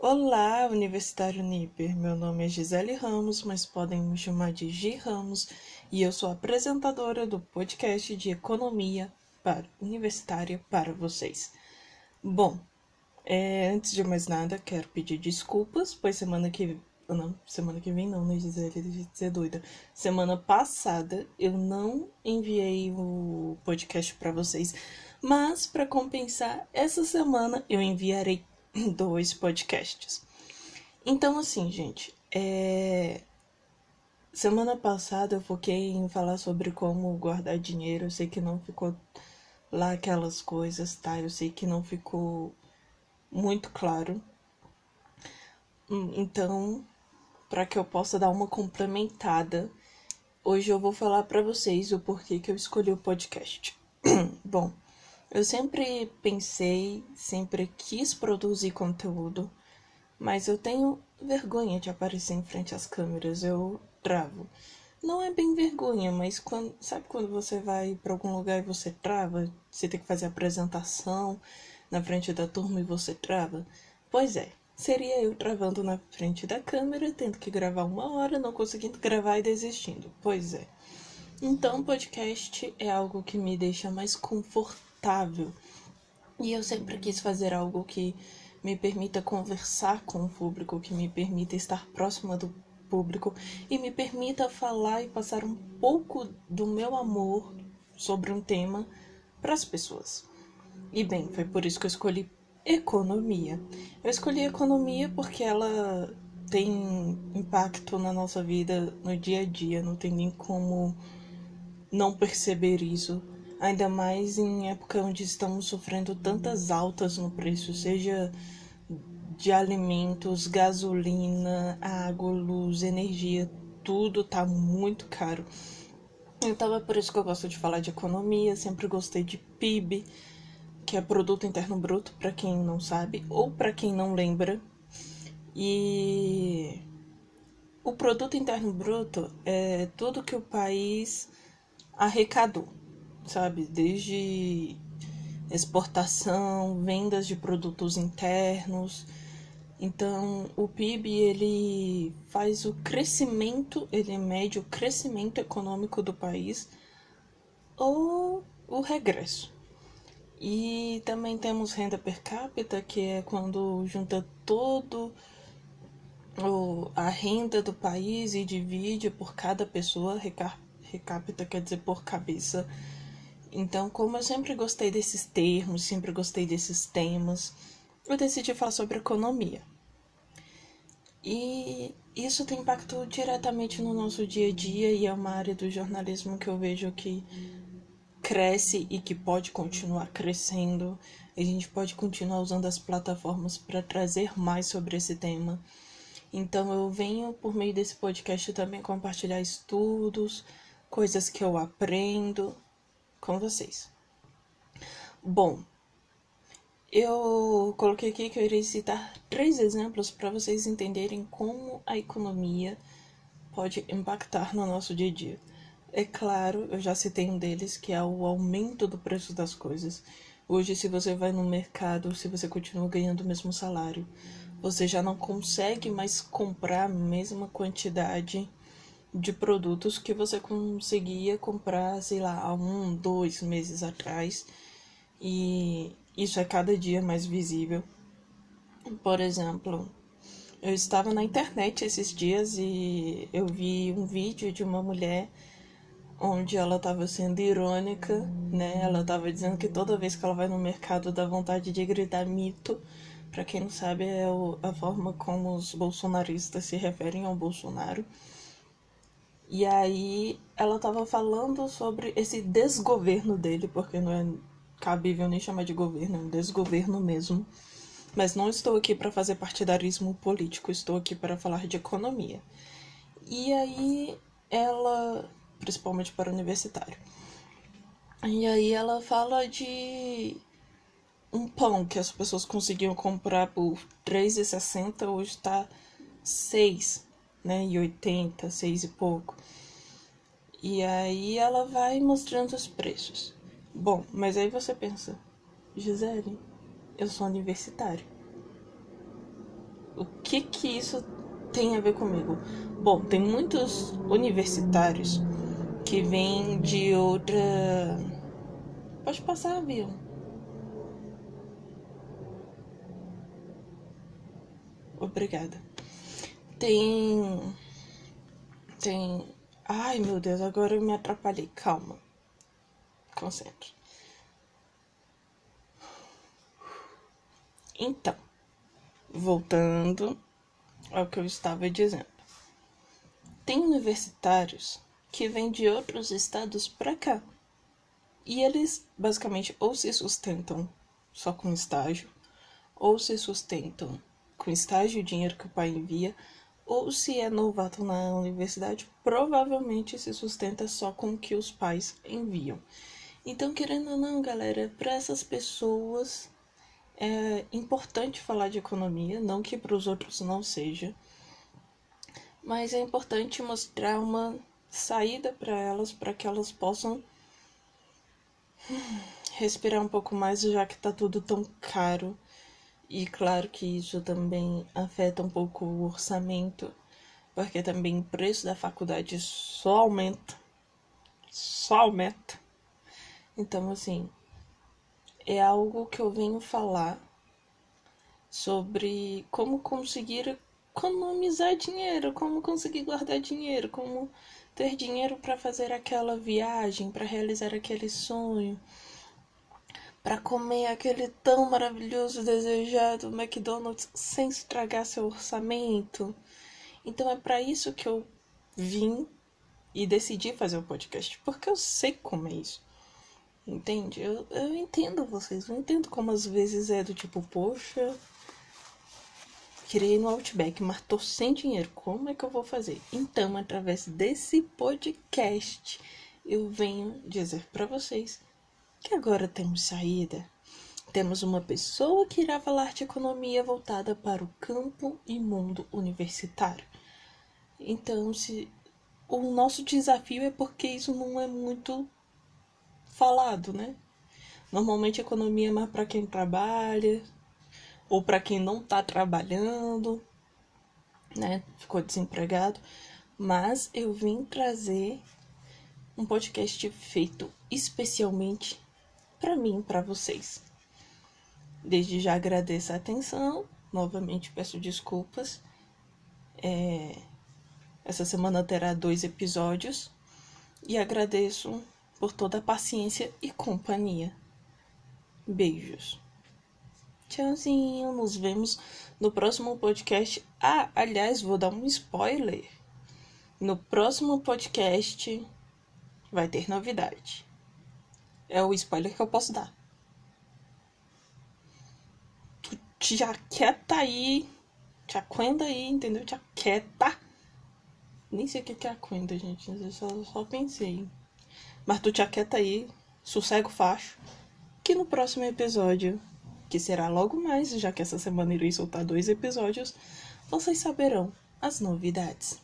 Olá, Universitário Niper. Meu nome é Gisele Ramos, mas podem me chamar de Gi Ramos, e eu sou apresentadora do podcast de Economia para Universitária para vocês. Bom, é, antes de mais nada, quero pedir desculpas, pois semana que não, semana que vem não, né, Gisele? De ser doida. Semana passada eu não enviei o podcast para vocês, mas para compensar, essa semana eu enviarei dois podcasts. Então, assim, gente, é... semana passada eu foquei em falar sobre como guardar dinheiro. Eu sei que não ficou lá aquelas coisas, tá? Eu sei que não ficou muito claro. Hum, então, para que eu possa dar uma complementada, hoje eu vou falar para vocês o porquê que eu escolhi o podcast. Bom, eu sempre pensei, sempre quis produzir conteúdo, mas eu tenho vergonha de aparecer em frente às câmeras, eu travo. Não é bem vergonha, mas quando, sabe quando você vai para algum lugar e você trava, você tem que fazer apresentação na frente da turma e você trava? Pois é, seria eu travando na frente da câmera, tendo que gravar uma hora, não conseguindo gravar e desistindo. Pois é. Então, podcast é algo que me deixa mais confortável. E eu sempre quis fazer algo que me permita conversar com o público, que me permita estar próxima do público e me permita falar e passar um pouco do meu amor sobre um tema para as pessoas. E bem, foi por isso que eu escolhi economia. Eu escolhi economia porque ela tem impacto na nossa vida no dia a dia, não tem nem como não perceber isso. Ainda mais em época onde estamos sofrendo tantas altas no preço, seja de alimentos, gasolina, água, luz, energia, tudo tá muito caro. Então é por isso que eu gosto de falar de economia, sempre gostei de PIB, que é produto interno bruto, para quem não sabe ou para quem não lembra. E o produto interno bruto é tudo que o país arrecadou, sabe? Desde exportação, vendas de produtos internos. Então, o PIB ele faz o crescimento, ele mede o crescimento econômico do país ou o regresso. E também temos renda per capita, que é quando junta todo o, a renda do país e divide por cada pessoa, recapita quer dizer por cabeça. Então, como eu sempre gostei desses termos, sempre gostei desses temas, eu decidi falar sobre economia. E isso tem impacto diretamente no nosso dia a dia e é uma área do jornalismo que eu vejo que cresce e que pode continuar crescendo. A gente pode continuar usando as plataformas para trazer mais sobre esse tema. Então eu venho por meio desse podcast também compartilhar estudos, coisas que eu aprendo com vocês. Bom, eu coloquei aqui que eu irei citar três exemplos para vocês entenderem como a economia pode impactar no nosso dia a dia. É claro, eu já citei um deles, que é o aumento do preço das coisas. Hoje, se você vai no mercado, se você continua ganhando o mesmo salário, você já não consegue mais comprar a mesma quantidade de produtos que você conseguia comprar, sei lá, há um, dois meses atrás. E isso é cada dia mais visível. Por exemplo, eu estava na internet esses dias e eu vi um vídeo de uma mulher onde ela estava sendo irônica, né? Ela estava dizendo que toda vez que ela vai no mercado dá vontade de gritar mito. Para quem não sabe, é a forma como os bolsonaristas se referem ao Bolsonaro. E aí ela estava falando sobre esse desgoverno dele, porque não é cabível nem chamar de governo, é um desgoverno mesmo. Mas não estou aqui para fazer partidarismo político, estou aqui para falar de economia. E aí ela principalmente para universitário. E aí ela fala de um pão que as pessoas conseguiam comprar por R$3,60, hoje está 6, né? E 80, 6 e pouco. E aí ela vai mostrando os preços. Bom, mas aí você pensa, Gisele, eu sou universitário. O que que isso tem a ver comigo? Bom, tem muitos universitários que vêm de outra. Pode passar, avião. Obrigada. Tem. Tem. Ai meu Deus, agora eu me atrapalhei. Calma. Concentre. Então, voltando ao que eu estava dizendo. Tem universitários que vêm de outros estados para cá. E eles basicamente ou se sustentam só com estágio, ou se sustentam com estágio e dinheiro que o pai envia, ou se é novato na universidade, provavelmente se sustenta só com o que os pais enviam. Então, querendo ou não, galera, para essas pessoas é importante falar de economia, não que para os outros não seja, mas é importante mostrar uma saída para elas, para que elas possam respirar um pouco mais, já que está tudo tão caro e claro que isso também afeta um pouco o orçamento, porque também o preço da faculdade só aumenta. Só aumenta. Então, assim, é algo que eu venho falar sobre como conseguir economizar dinheiro, como conseguir guardar dinheiro, como ter dinheiro para fazer aquela viagem, para realizar aquele sonho para comer aquele tão maravilhoso desejado McDonald's sem estragar seu orçamento. Então é para isso que eu vim e decidi fazer o podcast, porque eu sei como é isso. Entende? Eu, eu entendo vocês, eu entendo como às vezes é do tipo, poxa, ir no Outback, mas tô sem dinheiro, como é que eu vou fazer? Então, através desse podcast, eu venho dizer para vocês que agora temos saída. Temos uma pessoa que irá falar de economia voltada para o campo e mundo universitário. Então, se o nosso desafio é porque isso não é muito falado, né? Normalmente economia é mais para quem trabalha ou para quem não está trabalhando, né? Ficou desempregado. Mas eu vim trazer um podcast feito especialmente para mim, para vocês. Desde já agradeço a atenção, novamente peço desculpas. É... Essa semana terá dois episódios e agradeço por toda a paciência e companhia. Beijos. Tchauzinho, nos vemos no próximo podcast. Ah, aliás, vou dar um spoiler. No próximo podcast vai ter novidade. É o spoiler que eu posso dar. Tu já quieta aí. Te aquenda aí, entendeu? Te aquieta. Nem sei o que é aquenda, gente. Eu só, só pensei. Mas tu te aquieta aí. Sossego facho. Que no próximo episódio, que será logo mais, já que essa semana irei soltar dois episódios, vocês saberão as novidades.